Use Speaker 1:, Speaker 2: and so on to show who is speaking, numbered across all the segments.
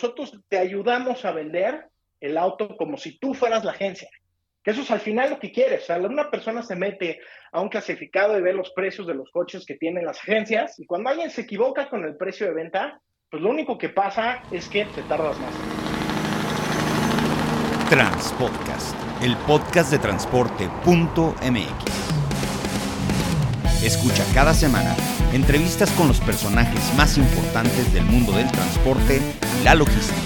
Speaker 1: nosotros te ayudamos a vender el auto como si tú fueras la agencia. Que eso es al final lo que quieres. O sea, una persona se mete a un clasificado y ve los precios de los coches que tienen las agencias y cuando alguien se equivoca con el precio de venta, pues lo único que pasa es que te tardas más.
Speaker 2: Transpodcast, el podcast de transporte.mx. Escucha cada semana entrevistas con los personajes más importantes del mundo del transporte y la logística.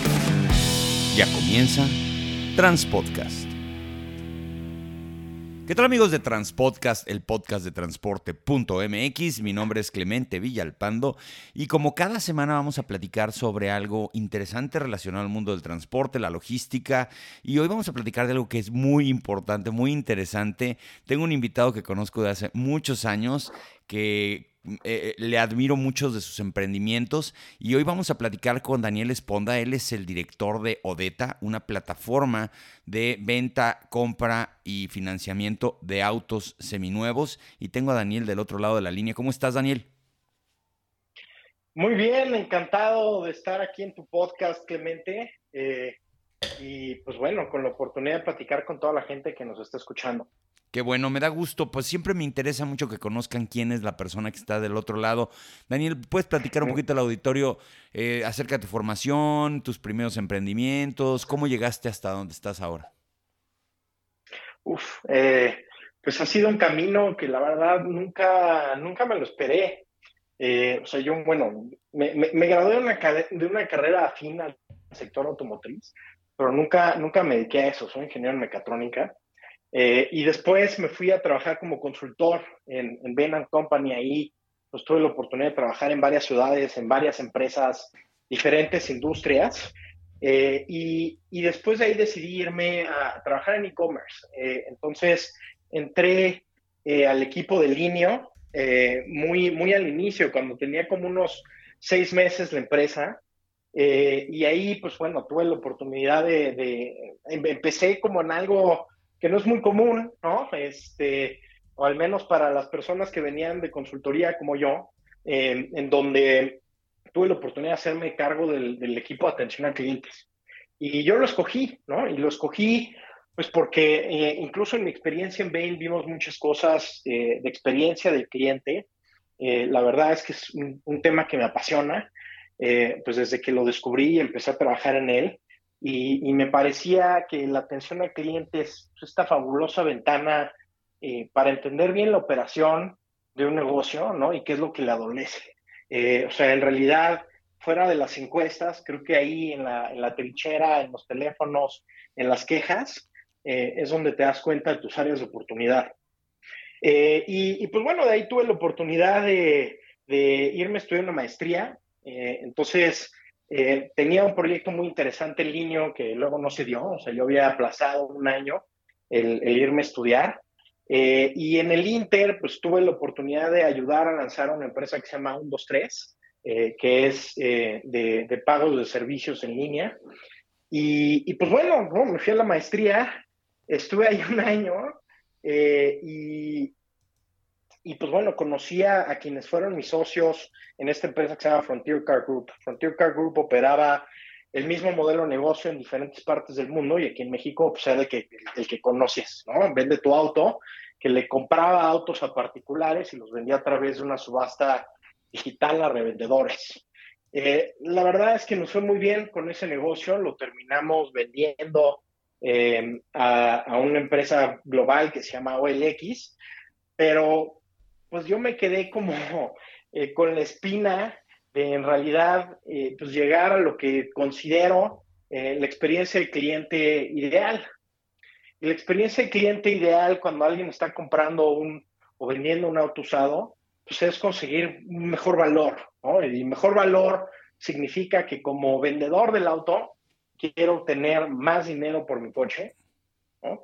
Speaker 2: Ya comienza Transpodcast. ¿Qué tal amigos de Transpodcast, el podcast de transporte.mx? Mi nombre es Clemente Villalpando y como cada semana vamos a platicar sobre algo interesante relacionado al mundo del transporte, la logística y hoy vamos a platicar de algo que es muy importante, muy interesante. Tengo un invitado que conozco de hace muchos años que eh, eh, le admiro muchos de sus emprendimientos y hoy vamos a platicar con Daniel Esponda. Él es el director de Odeta, una plataforma de venta, compra y financiamiento de autos seminuevos. Y tengo a Daniel del otro lado de la línea. ¿Cómo estás, Daniel?
Speaker 1: Muy bien, encantado de estar aquí en tu podcast, Clemente. Eh, y pues bueno, con la oportunidad de platicar con toda la gente que nos está escuchando.
Speaker 2: Qué bueno, me da gusto, pues siempre me interesa mucho que conozcan quién es la persona que está del otro lado. Daniel, ¿puedes platicar un poquito al auditorio eh, acerca de tu formación, tus primeros emprendimientos, cómo llegaste hasta donde estás ahora?
Speaker 1: Uf, eh, pues ha sido un camino que la verdad nunca, nunca me lo esperé. Eh, o sea, yo, bueno, me, me, gradué de una, de una carrera afín al sector automotriz, pero nunca, nunca me dediqué a eso, soy ingeniero en mecatrónica. Eh, y después me fui a trabajar como consultor en, en Bain Company. Ahí pues, tuve la oportunidad de trabajar en varias ciudades, en varias empresas, diferentes industrias. Eh, y, y, después de ahí decidí irme a trabajar en e-commerce. Eh, entonces entré al equipo de Linio muy, muy al inicio, cuando tenía como unos seis meses la empresa. y ahí, pues bueno, tuve la oportunidad de, de, empecé como en algo que no es muy común, ¿no? Este, o al menos para las personas que venían de consultoría como yo, en donde tuve la oportunidad de hacerme cargo del, equipo de atención a clientes. Y yo lo escogí, ¿no? Y lo escogí pues porque eh, incluso en mi experiencia en Bain vimos muchas cosas eh, de experiencia del cliente. Eh, la verdad es que es un, un tema que me apasiona. pues desde que lo descubrí y empecé a trabajar en él, y, me parecía que la atención al cliente es esta fabulosa ventana eh, para entender bien la operación de un negocio, ¿no? Y qué es lo que le adolece. Eh, o sea, en realidad, fuera de las encuestas, creo que ahí en la, en la trinchera, en los teléfonos, en las quejas, eh, es donde te das cuenta de tus áreas de oportunidad. Y, y, pues bueno, de ahí tuve la oportunidad de, de irme a estudiar una maestría. entonces, eh, tenía un proyecto muy interesante en línea que luego no se dio, o sea, yo había aplazado un año el, irme a estudiar. Eh, y en el Inter, pues tuve la oportunidad de ayudar a lanzar una empresa que se llama 123, eh, que es de, de, pagos de servicios en línea. Y, y pues bueno, ¿no? me fui a la maestría, estuve ahí un año y, y pues bueno, conocí a, quienes fueron mis socios en esta empresa que se llama Frontier Car Group. Frontier Car Group operaba el mismo modelo de negocio en diferentes partes del mundo y aquí en México pues era el que, el que conoces, ¿no? Vende tu auto, que le compraba autos a particulares y los vendía a través de una subasta digital a revendedores. Eh, la verdad es que nos fue muy bien con ese negocio, lo terminamos vendiendo eh, a, a, una empresa global que se llama OLX, pero pues yo me quedé como eh, con la espina de en realidad eh, pues llegar a lo que considero eh, la experiencia del cliente ideal. Y la experiencia del cliente ideal cuando alguien está comprando un o vendiendo un auto usado, pues es conseguir un mejor valor, ¿no? Y mejor valor significa que como vendedor del auto quiero obtener más dinero por mi coche.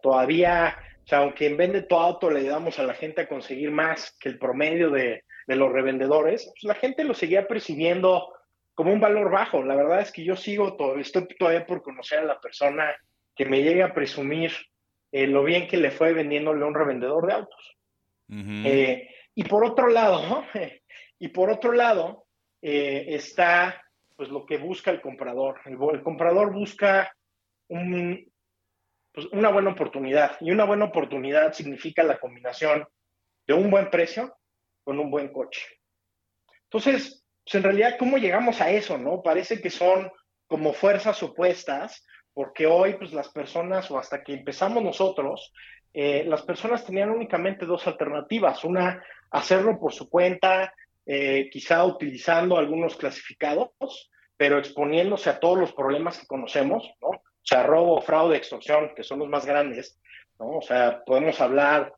Speaker 1: Todavía o sea, aunque en Vende tu auto le ayudamos a la gente a conseguir más que el promedio de, los revendedores, pues la gente lo seguía percibiendo como un valor bajo. La verdad es que yo sigo, todo, estoy todavía por conocer a la persona que me llegue a presumir eh, lo bien que le fue vendiéndole a un revendedor de autos. Eh, y por otro lado, y por otro lado, eh, está pues lo que busca el comprador. El, comprador busca pues, una buena oportunidad y una buena oportunidad significa la combinación de un buen precio con un buen coche. Entonces, pues en realidad, ¿cómo llegamos a eso? No parece que son como fuerzas opuestas, porque hoy, pues las personas, o hasta que empezamos nosotros, eh, las personas tenían únicamente dos alternativas. Una, hacerlo por su cuenta, eh, quizá utilizando algunos clasificados, pero exponiéndose a todos los problemas que conocemos, ¿no? Sea, robo, fraude, extorsión, que son los más grandes, ¿no? O sea, podemos hablar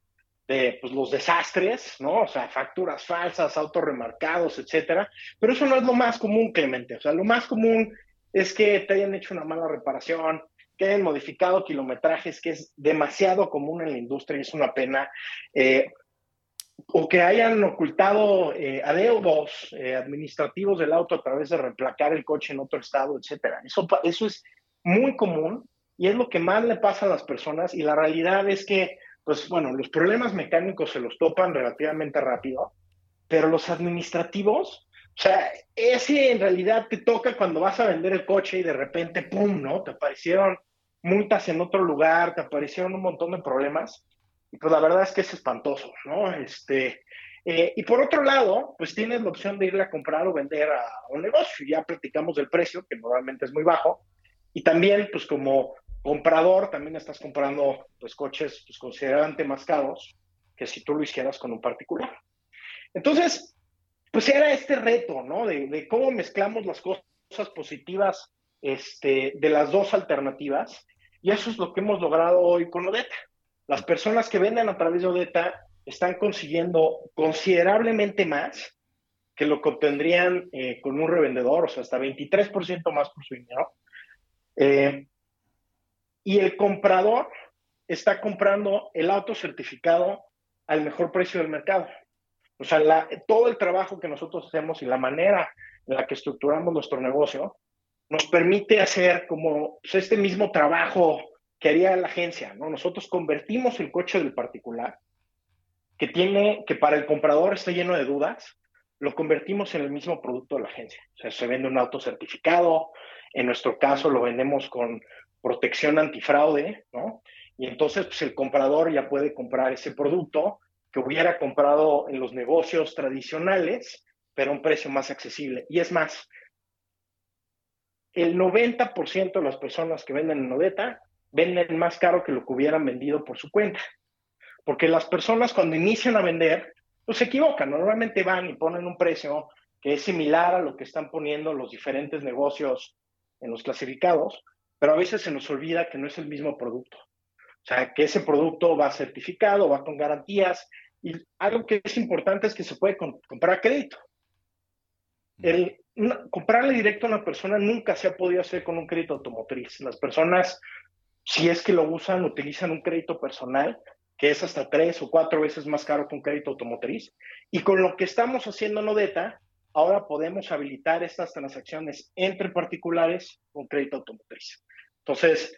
Speaker 1: de pues, los desastres, ¿no? O sea, facturas falsas, autos remarcados, etcétera. Pero eso no es lo más común, Clemente. O sea, lo más común es que te hayan hecho una mala reparación, que hayan modificado kilometrajes, que es demasiado común en la industria y es una pena. Eh, o que hayan ocultado eh, adeudos eh, administrativos del auto a través de reemplacar el coche en otro estado, etcétera. Eso, eso es muy común y es lo que más le pasa a las personas y la realidad es que, pues bueno, los problemas mecánicos se los topan relativamente rápido, pero los administrativos, o sea, ese en realidad te toca cuando vas a vender el coche y de repente, ¡pum!, ¿no? Te aparecieron multas en otro lugar, te aparecieron un montón de problemas y pues la verdad es que es espantoso, ¿no? Este, eh, y por otro lado, pues tienes la opción de irle a comprar o vender a un negocio. Ya platicamos del precio, que normalmente es muy bajo. Y también, pues como comprador, también estás comprando pues coches pues, considerablemente más caros que si tú lo hicieras con un particular. Entonces, pues era este reto, ¿no? De, cómo mezclamos las cosas positivas este, de las dos alternativas. Y eso es lo que hemos logrado hoy con Odeta. Las personas que venden a través de Odeta están consiguiendo considerablemente más que lo que obtendrían eh, con un revendedor, o sea, hasta 23% más por su dinero. Eh, y el comprador está comprando el auto certificado al mejor precio del mercado. O sea, todo el trabajo que nosotros hacemos y la manera en la que estructuramos nuestro negocio nos permite hacer como pues, este mismo trabajo que haría la agencia, ¿no? Nosotros convertimos el coche del particular, que tiene, que para el comprador está lleno de dudas, lo convertimos en el mismo producto de la agencia. O sea, se vende un auto certificado, en nuestro caso lo vendemos con protección antifraude, ¿no? Y entonces pues, el comprador ya puede comprar ese producto que hubiera comprado en los negocios tradicionales, pero a un precio más accesible. Y es más, el 90% de las personas que venden en Odeta venden más caro que lo que hubieran vendido por su cuenta. Porque las personas cuando inician a vender, pues se equivocan. Normalmente van y ponen un precio que es similar a lo que están poniendo los diferentes negocios en los clasificados, pero a veces se nos olvida que no es el mismo producto. O sea, que ese producto va certificado, va con garantías, y algo que es importante es que se puede comprar a crédito. El comprarle directo a una persona nunca se ha podido hacer con un crédito automotriz. Las personas si es que lo usan, utilizan un crédito personal que es hasta tres o cuatro veces más caro que un crédito automotriz. Y con lo que estamos haciendo en Odeta, ahora podemos habilitar estas transacciones entre particulares con crédito automotriz. Entonces,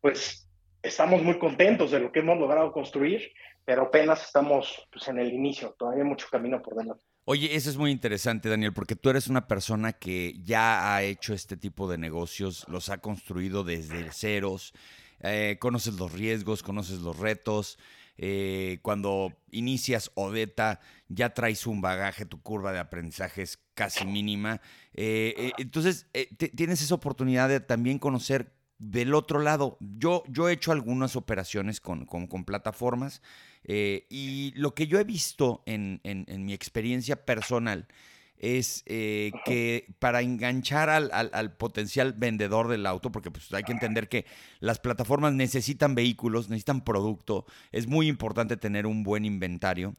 Speaker 1: pues estamos muy contentos de lo que hemos logrado construir, pero apenas estamos pues, en el inicio, todavía hay mucho camino por delante.
Speaker 2: Oye, eso es muy interesante, Daniel, porque tú eres una persona que ya ha hecho este tipo de negocios, los ha construido desde ceros, eh, conoces los riesgos, conoces los retos. Eh, cuando inicias Odeta, ya traes un bagaje, tu curva de aprendizaje es casi mínima. Eh, entonces, tienes esa oportunidad de también conocer del otro lado. Yo, yo he hecho algunas operaciones con, con plataformas y lo que yo he visto en, mi experiencia personal es eh, que para enganchar al, potencial vendedor del auto, porque pues hay que entender que las plataformas necesitan vehículos, necesitan producto, es muy importante tener un buen inventario.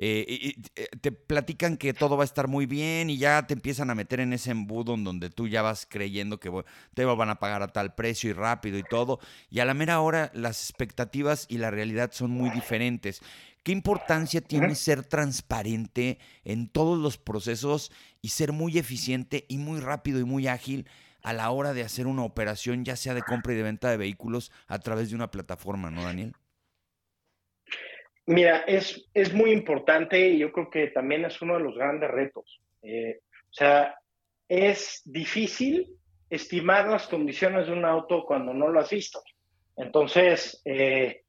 Speaker 2: Eh, y, te platican que todo va a estar muy bien y ya te empiezan a meter en ese embudo en donde tú ya vas creyendo que te van a pagar a tal precio y rápido y todo. Y a la mera hora las expectativas y la realidad son muy diferentes. ¿Qué importancia tiene ser transparente en todos los procesos y ser muy eficiente y muy rápido y muy ágil a la hora de hacer una operación, ya sea de compra y de venta de vehículos a través de una plataforma, ¿no, Daniel?
Speaker 1: Mira, es, es muy importante y yo creo que también es uno de los grandes retos. Eh, o sea, es difícil estimar las condiciones de un auto cuando no lo has visto. Entonces, eh,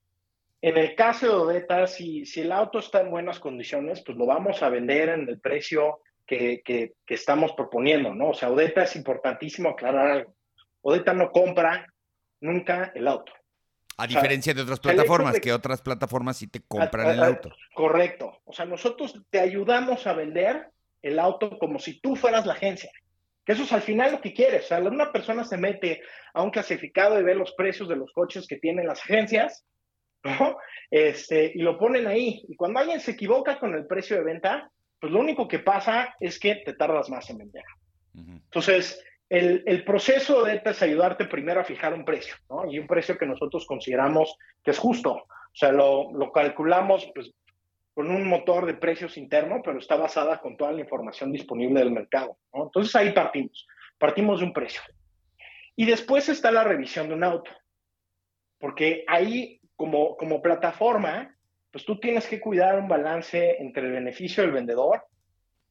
Speaker 1: en el caso de Odeta, si, si el auto está en buenas condiciones, pues lo vamos a vender en el precio que, que, estamos proponiendo, ¿no? O sea, Odeta es importantísimo aclarar algo. Odeta no compra nunca el auto.
Speaker 2: A diferencia de otras plataformas, que otras plataformas sí te compran el auto.
Speaker 1: Correcto. O sea, nosotros te ayudamos a vender el auto como si tú fueras la agencia. Que eso es al final lo que quieres. O sea, una persona se mete a un clasificado y ve los precios de los coches que tienen las agencias, ¿no? Este, y lo ponen ahí. Y cuando alguien se equivoca con el precio de venta, pues lo único que pasa es que te tardas más en vender. Entonces, el, el, proceso de ETA es ayudarte primero a fijar un precio, ¿no? Y un precio que nosotros consideramos que es justo. O sea, lo, lo calculamos pues, con un motor de precios interno, pero está basada con toda la información disponible del mercado. ¿no? Entonces ahí partimos. Partimos de un precio. Y después está la revisión de un auto. Porque ahí, como, como plataforma, pues tú tienes que cuidar un balance entre el beneficio del vendedor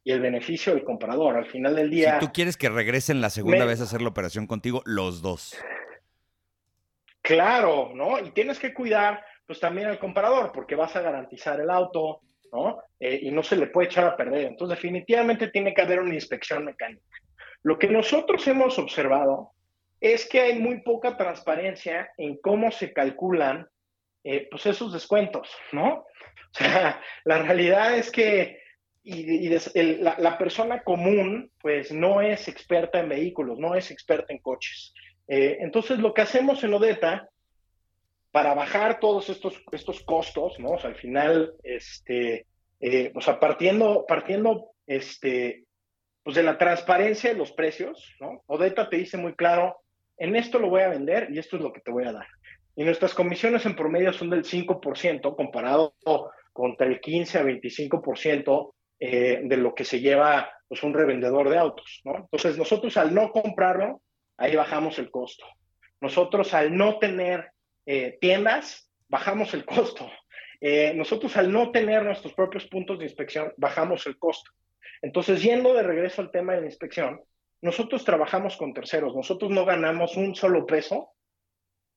Speaker 1: y el beneficio del comprador. Al final del día...
Speaker 2: Si tú quieres que regresen la segunda vez a hacer la operación contigo, los dos.
Speaker 1: Claro, ¿no? Y tienes que cuidar pues también al comprador, porque vas a garantizar el auto, ¿no? Eh, y no se le puede echar a perder. Entonces, definitivamente tiene que haber una inspección mecánica. Lo que nosotros hemos observado es que hay muy poca transparencia en cómo se calculan eh, pues esos descuentos, ¿no? O sea, la realidad es que y, la, persona común, pues no es experta en vehículos, no es experta en coches. Eh, entonces, lo que hacemos en Odeta, para bajar todos estos, estos costos, ¿no? O sea, al final, este, eh, o sea, partiendo, partiendo, este, pues de la transparencia de los precios, ¿no? Odeta te dice muy claro, en esto lo voy a vender y esto es lo que te voy a dar. Y nuestras comisiones en promedio son del 5% comparado contra el 15 a 25% eh, de lo que se lleva pues, un revendedor de autos. ¿no? Entonces, nosotros al no comprarlo, ahí bajamos el costo. Nosotros al no tener eh, tiendas, bajamos el costo. Eh, nosotros al no tener nuestros propios puntos de inspección, bajamos el costo. Entonces, yendo de regreso al tema de la inspección, nosotros trabajamos con terceros, nosotros no ganamos un solo peso,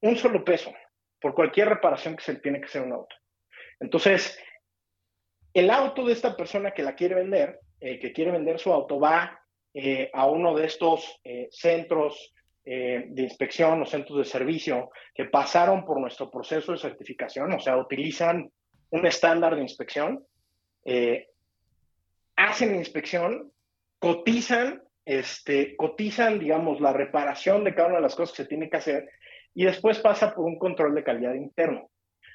Speaker 1: un solo peso por cualquier reparación que se tiene que hacer un auto. Entonces, el auto de esta persona que la quiere vender, eh, que quiere vender su auto, va eh, a uno de estos eh, centros de inspección o centros de servicio que pasaron por nuestro proceso de certificación, o sea, utilizan un estándar de inspección, hacen inspección, cotizan, este, cotizan, digamos, la reparación de cada una de las cosas que se tiene que hacer y después pasa por un control de calidad interno.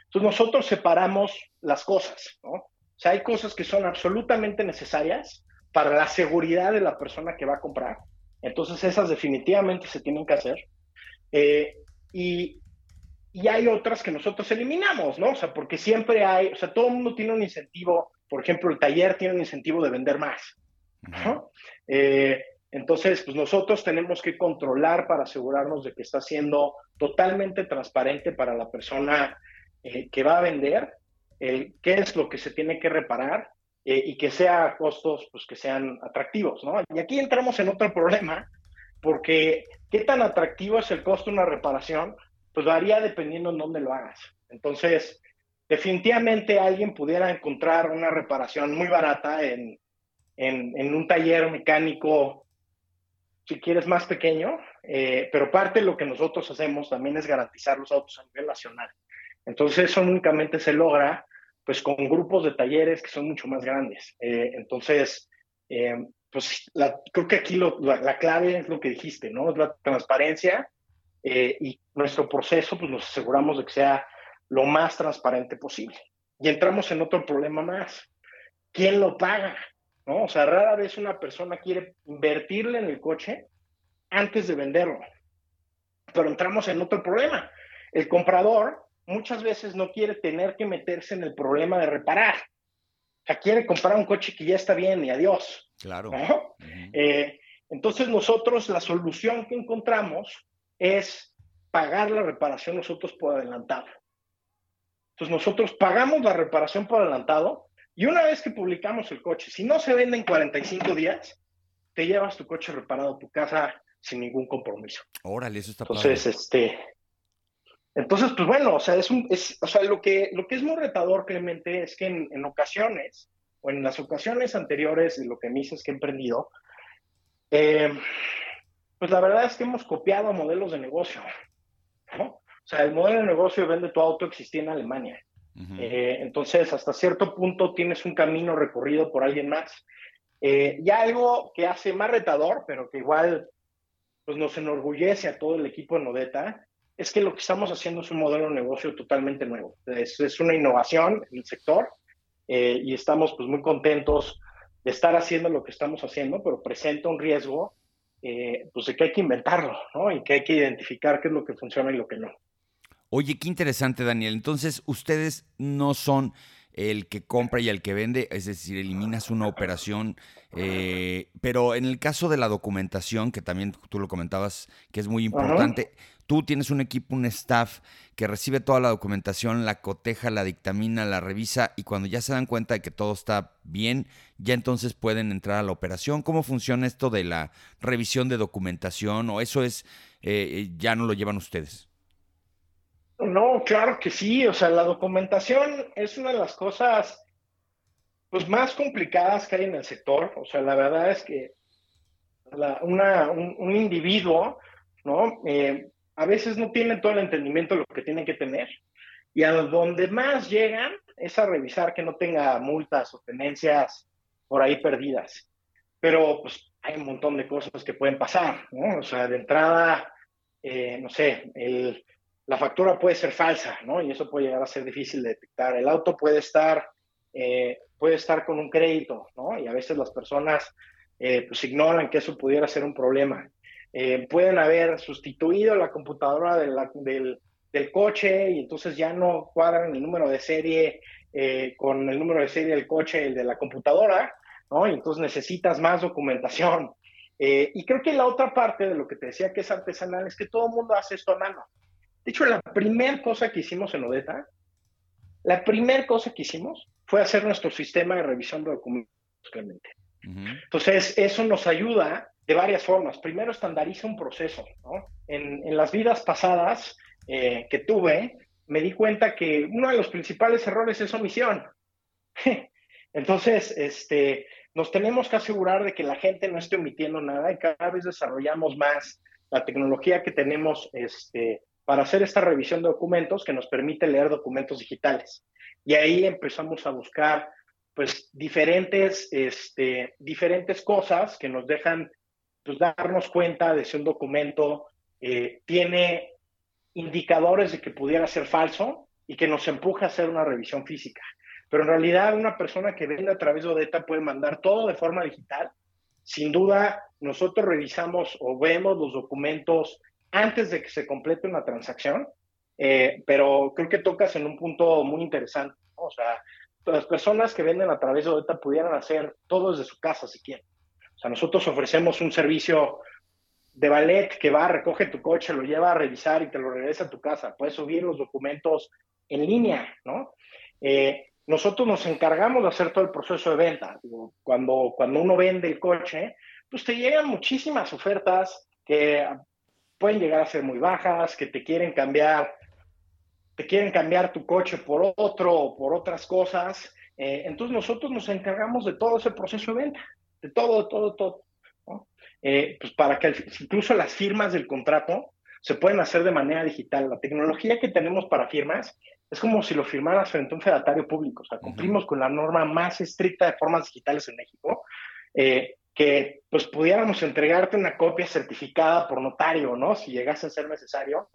Speaker 1: Entonces nosotros separamos las cosas, ¿no? O sea, hay cosas que son absolutamente necesarias para la seguridad de la persona que va a comprar. Entonces, esas definitivamente se tienen que hacer. Eh, y, y, hay otras que nosotros eliminamos, ¿no? O sea, porque siempre hay, o sea, todo el mundo tiene un incentivo, por ejemplo, el taller tiene un incentivo de vender más, ¿no? Eh, entonces, pues nosotros tenemos que controlar para asegurarnos de que está siendo totalmente transparente para la persona eh, que va a vender qué es lo que se tiene que reparar eh, y que sea costos pues, que sean atractivos, ¿no? Y aquí entramos en otro problema, porque qué tan atractivo es el costo de una reparación, pues varía dependiendo en dónde lo hagas. Entonces, definitivamente alguien pudiera encontrar una reparación muy barata en, en, un taller mecánico, si quieres, más pequeño, eh, pero parte de lo que nosotros hacemos también es garantizar los autos a nivel nacional. Entonces eso únicamente se logra pues con grupos de talleres que son mucho más grandes. Eh, entonces, eh, pues creo que aquí la, clave es lo que dijiste, ¿no? Es la transparencia eh, y nuestro proceso pues nos aseguramos de que sea lo más transparente posible. Y entramos en otro problema más. ¿Quién lo paga? ¿No? O sea, rara vez una persona quiere invertirle en el coche antes de venderlo. Pero entramos en otro problema. El comprador muchas veces no quiere tener que meterse en el problema de reparar. O sea, quiere comprar un coche que ya está bien y adiós.
Speaker 2: Claro.
Speaker 1: Eh, entonces nosotros la solución que encontramos es pagar la reparación nosotros por adelantado. Entonces nosotros pagamos la reparación por adelantado y una vez que publicamos el coche, si no se vende en 45 días, te llevas tu coche reparado a tu casa sin ningún compromiso.
Speaker 2: Órale, eso está
Speaker 1: Entonces, este, entonces, pues bueno, o sea, es un, es, o sea, lo que, lo que es muy retador, Clemente, es que en, en ocasiones, o en las ocasiones anteriores de lo que me dices que he emprendido, eh, pues la verdad es que hemos copiado modelos de negocio, ¿no? O sea, el modelo de negocio de vende tu auto existía en Alemania. Eh, entonces, hasta cierto punto tienes un camino recorrido por alguien más. Eh, y algo que hace más retador, pero que igual pues nos enorgullece a todo el equipo de Nodeta, es que lo que estamos haciendo es un modelo de negocio totalmente nuevo. Es, es una innovación en el sector eh, y estamos pues muy contentos de estar haciendo lo que estamos haciendo, pero presenta un riesgo pues de que hay que inventarlo. Y que hay que identificar qué es lo que funciona y lo que no.
Speaker 2: Oye, qué interesante, Daniel. Entonces, ustedes no son el que compra y el que vende, es decir, eliminas una operación, eh, pero en el caso de la documentación, que también tú lo comentabas, que es muy importante, tú tienes un equipo, un staff que recibe toda la documentación, la coteja, la dictamina, la revisa y cuando ya se dan cuenta de que todo está bien, ya entonces pueden entrar a la operación. ¿Cómo funciona esto de la revisión de documentación o eso es, eh, ya no lo llevan ustedes?
Speaker 1: No, claro que sí. O sea, la documentación es una de las cosas pues, más complicadas que hay en el sector. O sea, la verdad es que una, un, individuo, ¿no? Eh, a veces no tiene todo el entendimiento de lo que tienen que tener. Y a donde más llegan es a revisar que no tenga multas o tenencias por ahí perdidas. Pero pues hay un montón de cosas que pueden pasar, ¿no? O sea, de entrada, eh, no sé, el, la factura puede ser falsa, ¿no? Y eso puede llegar a ser difícil de detectar. El auto puede estar, eh, puede estar con un crédito, ¿no? Y a veces las personas eh, pues ignoran que eso pudiera ser un problema. Eh, pueden haber sustituido la computadora de la, del, del, coche y entonces ya no cuadran el número de serie eh, con el número de serie del coche, el de la computadora, ¿no? Y entonces necesitas más documentación. Eh, y creo que la otra parte de lo que te decía que es artesanal es que todo el mundo hace esto a mano. De hecho, la primera cosa que hicimos en Odeta, la primera cosa que hicimos fue hacer nuestro sistema de revisión de documentos, Clemente. Uh -huh. Entonces, eso nos ayuda de varias formas. Primero, estandariza un proceso. ¿no? En, en, las vidas pasadas eh, que tuve, me di cuenta que uno de los principales errores es omisión. Entonces, este, nos tenemos que asegurar de que la gente no esté omitiendo nada y cada vez desarrollamos más la tecnología que tenemos este, para hacer esta revisión de documentos que nos permite leer documentos digitales. Y ahí empezamos a buscar pues diferentes, este, diferentes cosas que nos dejan pues, darnos cuenta de si un documento eh, tiene indicadores de que pudiera ser falso y que nos empuja a hacer una revisión física. Pero en realidad una persona que vende a través de Odeta puede mandar todo de forma digital. Sin duda, nosotros revisamos o vemos los documentos antes de que se complete una transacción, eh, pero creo que tocas en un punto muy interesante. ¿no? O sea, las personas que venden a través de Odeta pudieran hacer todo desde su casa si quieren. O sea, nosotros ofrecemos un servicio de ballet que va, recoge tu coche, lo lleva a revisar y te lo regresa a tu casa. Puedes subir los documentos en línea, ¿no? Eh, nosotros nos encargamos de hacer todo el proceso de venta. Cuando, cuando uno vende el coche, pues te llegan muchísimas ofertas que pueden llegar a ser muy bajas, que te quieren cambiar, te quieren cambiar tu coche por otro o por otras cosas. Eh, entonces nosotros nos encargamos de todo ese proceso de venta, de todo, de todo, todo. ¿no? Eh, pues para que incluso las firmas del contrato se pueden hacer de manera digital. La tecnología que tenemos para firmas es como si lo firmaras frente a un fedatario público. O sea, cumplimos uh -huh. con la norma más estricta de formas digitales en México, eh, que pues pudiéramos entregarte una copia certificada por notario, ¿no? Si llegase a ser necesario.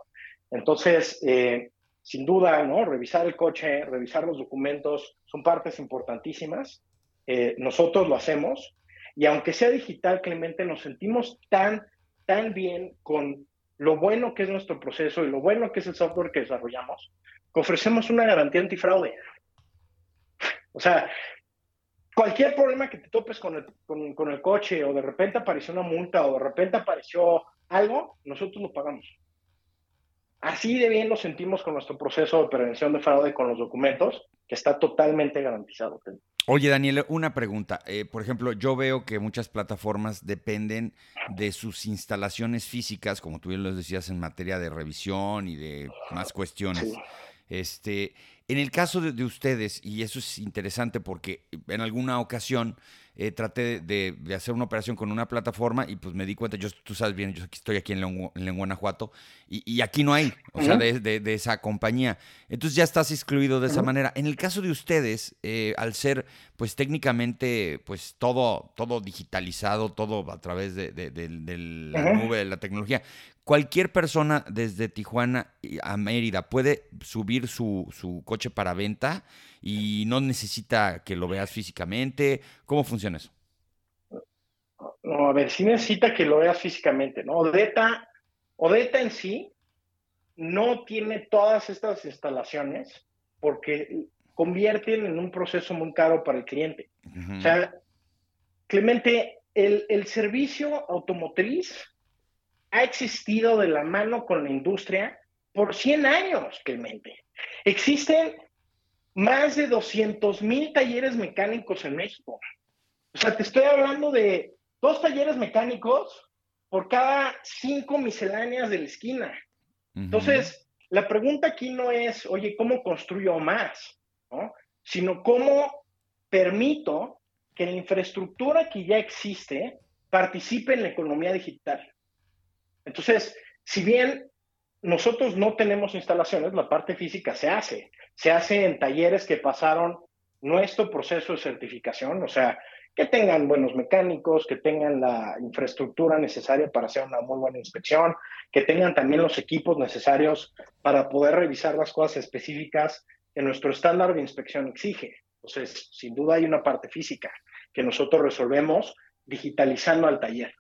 Speaker 1: Entonces, eh, sin duda, ¿no? Revisar el coche, revisar los documentos, son partes importantísimas. Eh, nosotros lo hacemos. Y aunque sea digital, Clemente, nos sentimos tan, tan bien con lo bueno que es nuestro proceso y lo bueno que es el software que desarrollamos, que ofrecemos una garantía antifraude. O sea, cualquier problema que te topes con el, con, con el coche o de repente apareció una multa o de repente apareció algo, nosotros lo pagamos. Así de bien nos sentimos con nuestro proceso de prevención de fraude con los documentos, que está totalmente garantizado.
Speaker 2: Oye, Daniel, una pregunta. Eh, por ejemplo, yo veo que muchas plataformas dependen de sus instalaciones físicas, como tú bien lo decías, en materia de revisión y de más cuestiones. Este, en el caso de, ustedes, y eso es interesante porque en alguna ocasión eh, traté de, hacer una operación con una plataforma y pues me di cuenta, yo, tú sabes bien, yo estoy aquí en, en Guanajuato y, aquí no hay, o sea, de, esa compañía. Entonces ya estás excluido de esa manera. En el caso de ustedes, eh, al ser pues técnicamente pues todo, todo digitalizado, todo a través de, la nube, de la tecnología, cualquier persona desde Tijuana a Mérida puede subir su, su, coche para venta y no necesita que lo veas físicamente. ¿Cómo funciona eso?
Speaker 1: No, a ver, sí necesita que lo veas físicamente, ¿no? Odeta, Odeta en sí no tiene todas estas instalaciones porque convierten en un proceso muy caro para el cliente. O sea, Clemente, el, el servicio automotriz ha existido de la mano con la industria por 100 años, Clemente. Existen más de 200 mil talleres mecánicos en México. O sea, te estoy hablando de dos talleres mecánicos por cada cinco misceláneas de la esquina. Entonces, la pregunta aquí no es, oye, ¿cómo construyo más? ¿no? Sino cómo permito que la infraestructura que ya existe participe en la economía digital. Entonces, si bien nosotros no tenemos instalaciones, la parte física se hace. Se hace en talleres que pasaron nuestro proceso de certificación, o sea, que tengan buenos mecánicos, que tengan la infraestructura necesaria para hacer una muy buena inspección, que tengan también los equipos necesarios para poder revisar las cosas específicas que nuestro estándar de inspección exige. Entonces, sin duda hay una parte física que nosotros resolvemos digitalizando al taller.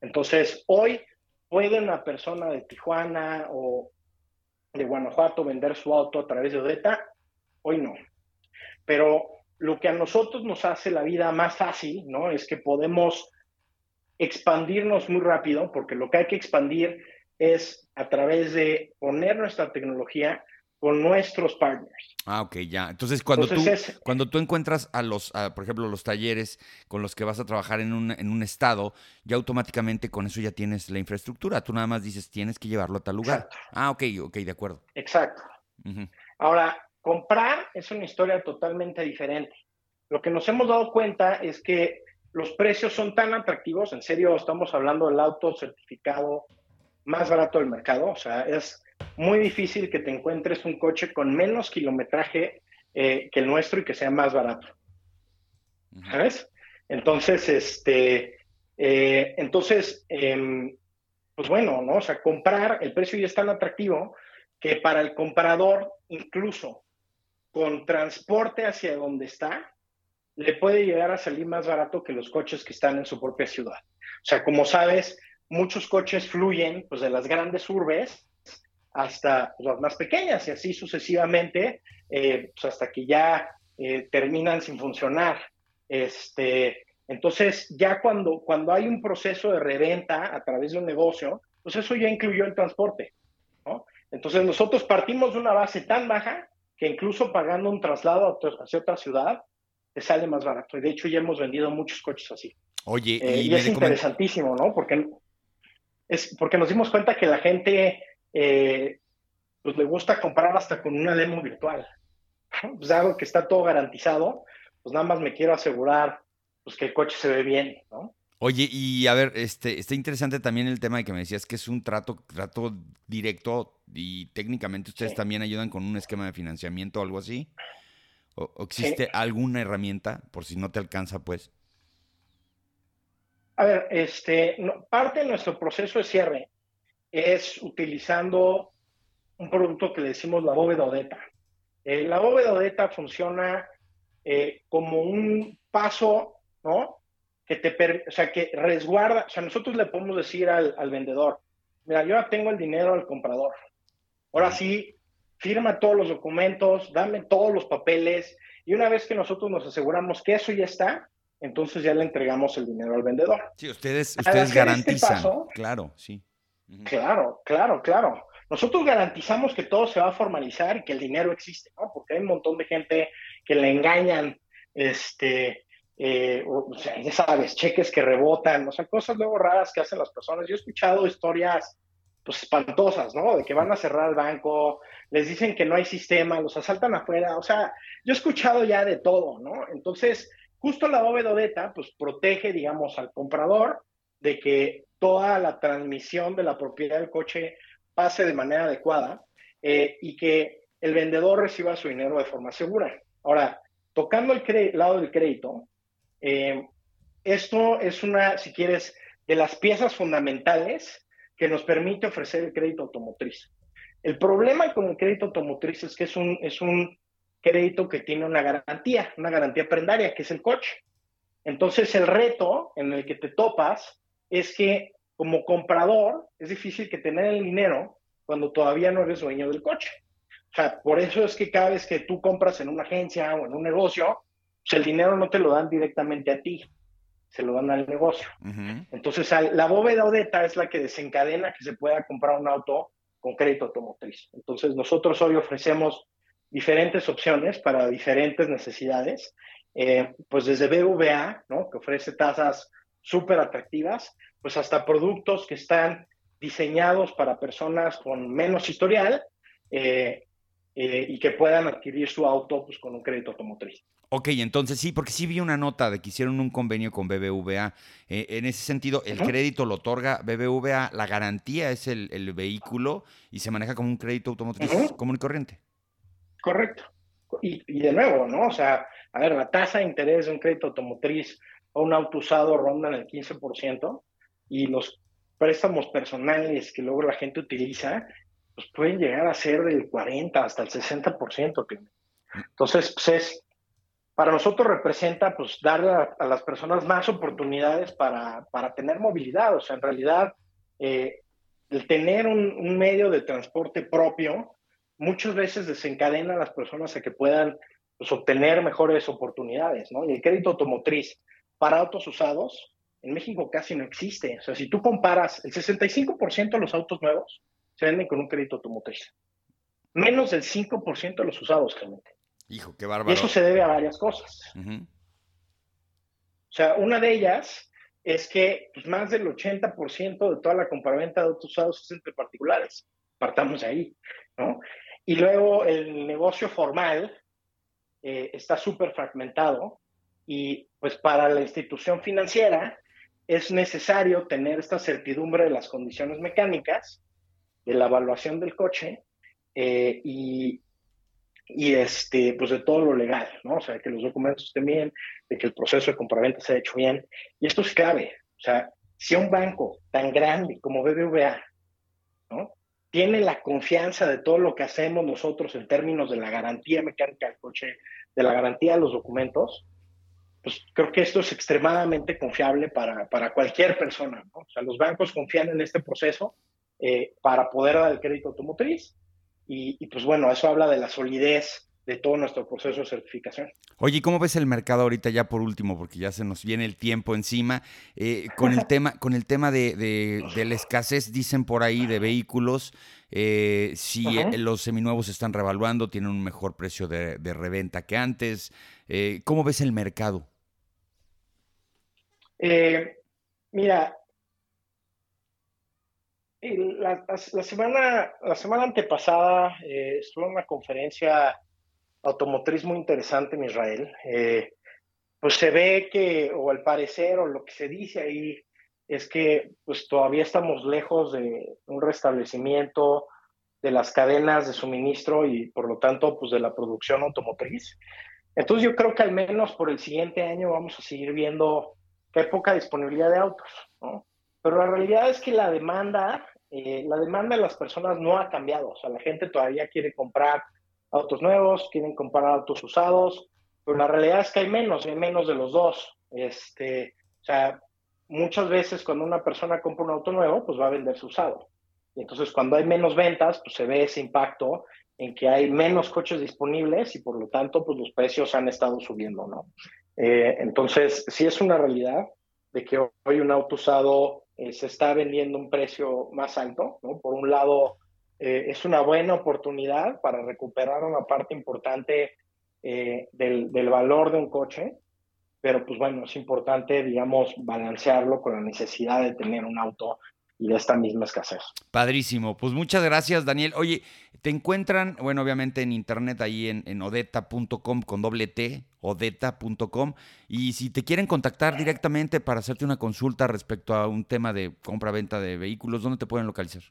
Speaker 1: Entonces, hoy ¿Puede una persona de Tijuana o de Guanajuato vender su auto a través de Odeta? Hoy no. Pero lo que a nosotros nos hace la vida más fácil, ¿no? Es que podemos expandirnos muy rápido, porque lo que hay que expandir es a través de poner nuestra tecnología con nuestros partners.
Speaker 2: Ah, ok, ya. Entonces, cuando, tú, cuando tú encuentras a los, por ejemplo, los talleres con los que vas a trabajar en un, en un estado, ya automáticamente con eso ya tienes la infraestructura. Tú nada más dices, tienes que llevarlo a tal lugar. Ah, ok, ok, de acuerdo.
Speaker 1: Exacto. Ahora, comprar es una historia totalmente diferente. Lo que nos hemos dado cuenta es que los precios son tan atractivos, en serio, estamos hablando del auto certificado más barato del mercado, o sea, es muy difícil que te encuentres un coche con menos kilometraje eh, que el nuestro y que sea más barato. ¿Sabes? Entonces, este, eh, entonces, em, pues bueno, ¿no? O sea, comprar, el precio ya es tan atractivo que para el comprador, incluso con transporte hacia donde está, le puede llegar a salir más barato que los coches que están en su propia ciudad. O sea, como sabes, muchos coches fluyen pues, de las grandes urbes hasta las más pequeñas y así sucesivamente, eh, pues hasta que ya eh, terminan sin funcionar. Este, entonces, ya cuando, cuando hay un proceso de reventa a través de un negocio, pues eso ya incluyó el transporte. ¿no? Entonces, nosotros partimos de una base tan baja que incluso pagando un traslado hacia otra ciudad, te sale más barato. Y de hecho, ya hemos vendido muchos coches así.
Speaker 2: Oye,
Speaker 1: eh, y, es interesantísimo, ¿no? Porque, es, porque nos dimos cuenta que la gente eh, pues le gusta comprar hasta con una demo virtual. Pues algo que está todo garantizado, pues nada más me quiero asegurar pues que el coche se ve bien, ¿no?
Speaker 2: Oye, y a ver, este, está interesante también el tema de que me decías que es un trato, trato directo y técnicamente ustedes también ayudan con un esquema de financiamiento o algo así. ¿O, existe alguna herramienta por si no te alcanza, pues?
Speaker 1: A ver, este, parte de nuestro proceso de cierre es utilizando un producto que le decimos la bóveda odeta. Eh, la bóveda odeta funciona eh, como un paso, ¿no? Que te, o sea, que resguarda, o sea, nosotros le podemos decir al, al vendedor, mira, yo ya tengo el dinero al comprador. Ahora sí, firma todos los documentos, dame todos los papeles, y una vez que nosotros nos aseguramos que eso ya está, entonces ya le entregamos el dinero al vendedor.
Speaker 2: Sí, ustedes, ustedes este garantizan. claro, sí.
Speaker 1: Claro, claro, claro. Nosotros garantizamos que todo se va a formalizar y que el dinero existe, ¿no? Porque hay un montón de gente que le engañan este, eh, o sea, ya sabes, cheques que rebotan, o sea, cosas luego raras que hacen las personas. Yo he escuchado historias pues espantosas, ¿no? De que van a cerrar el banco, les dicen que no hay sistema, los asaltan afuera, o sea, yo he escuchado ya de todo, ¿no? Entonces, justo la bóveda pues protege, digamos, al comprador de que toda la transmisión de la propiedad del coche pase de manera adecuada eh, y que el vendedor reciba su dinero de forma segura. Ahora, tocando el lado del crédito, eh, esto es una, si quieres, de las piezas fundamentales que nos permite ofrecer el crédito automotriz. El problema con el crédito automotriz es que es un, es un crédito que tiene una garantía, una garantía prendaria, que es el coche. Entonces, el reto en el que te topas es que como comprador es difícil que tener el dinero cuando todavía no eres dueño del coche. O sea, por eso es que cada vez que tú compras en una agencia o en un negocio, pues el dinero no te lo dan directamente a ti, se lo dan al negocio. Entonces, la bóveda odeta es la que desencadena que se pueda comprar un auto con crédito automotriz. Entonces, nosotros hoy ofrecemos diferentes opciones para diferentes necesidades, eh, pues desde BVA, ¿no? que ofrece tasas súper atractivas, pues hasta productos que están diseñados para personas con menos historial eh, eh, y que puedan adquirir su auto pues, con un crédito automotriz.
Speaker 2: Ok, entonces sí, porque sí vi una nota de que hicieron un convenio con BBVA. Eh, en ese sentido, el crédito lo otorga BBVA, la garantía es el, vehículo y se maneja como un crédito automotriz común y corriente.
Speaker 1: Correcto. Y, y, de nuevo, ¿no? O sea, a ver, la tasa de interés de un crédito automotriz un auto usado rondan el 15% y los préstamos personales que luego la gente utiliza, pues pueden llegar a ser del 40 hasta el 60%. Entonces, pues es, para nosotros representa pues darle a, las personas más oportunidades para, para, tener movilidad. O sea, en realidad, eh, el tener un, un, medio de transporte propio muchas veces desencadena a las personas a que puedan pues, obtener mejores oportunidades, ¿no? Y el crédito automotriz para autos usados en México casi no existe. O sea, si tú comparas, el 65% de los autos nuevos se venden con un crédito automotriz. Menos del 5% de los usados, realmente.
Speaker 2: Hijo, qué bárbaro.
Speaker 1: Y eso se debe a varias cosas. O sea, una de ellas es que pues, más del 80% de toda la compraventa de autos usados es entre particulares. Partamos de ahí, ¿no? Y luego el negocio formal eh, está súper fragmentado y pues para la institución financiera es necesario tener esta certidumbre de las condiciones mecánicas, de la evaluación del coche eh, y, y, este, pues de todo lo legal, ¿no? O sea, que los documentos estén bien, de que el proceso de compraventa se ha hecho bien. Y esto es clave. O sea, si un banco tan grande como BBVA, ¿no? Tiene la confianza de todo lo que hacemos nosotros en términos de la garantía mecánica del coche, de la garantía de los documentos, pues creo que esto es extremadamente confiable para, para cualquier persona. ¿no? O sea, los bancos confían en este proceso eh, para poder dar el crédito automotriz y, y, pues bueno, eso habla de la solidez de todo nuestro proceso de certificación.
Speaker 2: Oye, ¿cómo ves el mercado ahorita ya por último? Porque ya se nos viene el tiempo encima. Eh, con, el tema, con el tema de, de, la escasez, dicen por ahí, de vehículos, eh, si los seminuevos están revaluando, tienen un mejor precio de, de reventa que antes. ¿Cómo ves el mercado?
Speaker 1: Eh, mira, la, semana, la semana antepasada eh, estuve en una conferencia automotriz muy interesante en Israel. Eh, pues se ve que, o al parecer, o lo que se dice ahí, es que pues todavía estamos lejos de un restablecimiento de las cadenas de suministro y por lo tanto pues de la producción automotriz. Entonces yo creo que al menos por el siguiente año vamos a seguir viendo hay poca disponibilidad de autos, ¿no? Pero la realidad es que la demanda, eh, la demanda de las personas no ha cambiado. O sea, la gente todavía quiere comprar autos nuevos, quieren comprar autos usados, pero la realidad es que hay menos, hay menos de los dos. Este, o sea, muchas veces cuando una persona compra un auto nuevo, pues va a venderse usado. Y entonces cuando hay menos ventas, pues se ve ese impacto en que hay menos coches disponibles y por lo tanto, pues los precios han estado subiendo, ¿no? Eh, entonces, sí es una realidad de que hoy un auto usado eh, se está vendiendo un precio más alto, ¿no? Por un lado, eh, es una buena oportunidad para recuperar una parte importante eh, del, del valor de un coche, pero pues bueno, es importante, digamos, balancearlo con la necesidad de tener un auto y de esta misma escasez.
Speaker 2: Padrísimo. Pues muchas gracias, Daniel. Oye, te encuentran, bueno, obviamente en internet, ahí en, en odeta.com con doble T, odeta.com. Y si te quieren contactar directamente para hacerte una consulta respecto a un tema de compra-venta de vehículos, ¿dónde te pueden localizar?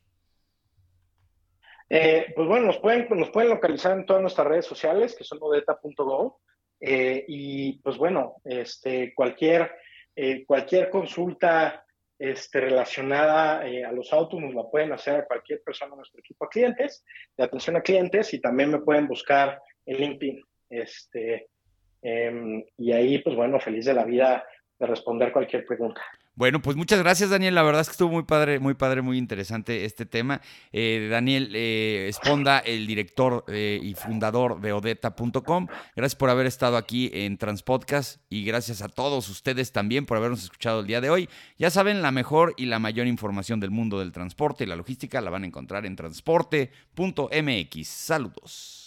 Speaker 1: Eh, pues bueno, nos pueden, nos pueden localizar en todas nuestras redes sociales, que son odeta.go. Eh, y pues bueno, este, cualquier, eh, cualquier consulta este, relacionada eh, a los autos la pueden hacer a cualquier persona de nuestro equipo de clientes, de atención a clientes, y también me pueden buscar en LinkedIn. Este, em, y ahí, pues bueno, feliz de la vida de responder cualquier pregunta.
Speaker 2: Bueno, pues muchas gracias, Daniel. La verdad es que estuvo muy padre, muy padre, muy interesante este tema. Eh, Daniel eh, Esponda, el director eh, y fundador de odeta.com. Gracias por haber estado aquí en Transpodcast y gracias a todos ustedes también por habernos escuchado el día de hoy. Ya saben, la mejor y la mayor información del mundo del transporte y la logística la van a encontrar en transporte.mx. Saludos.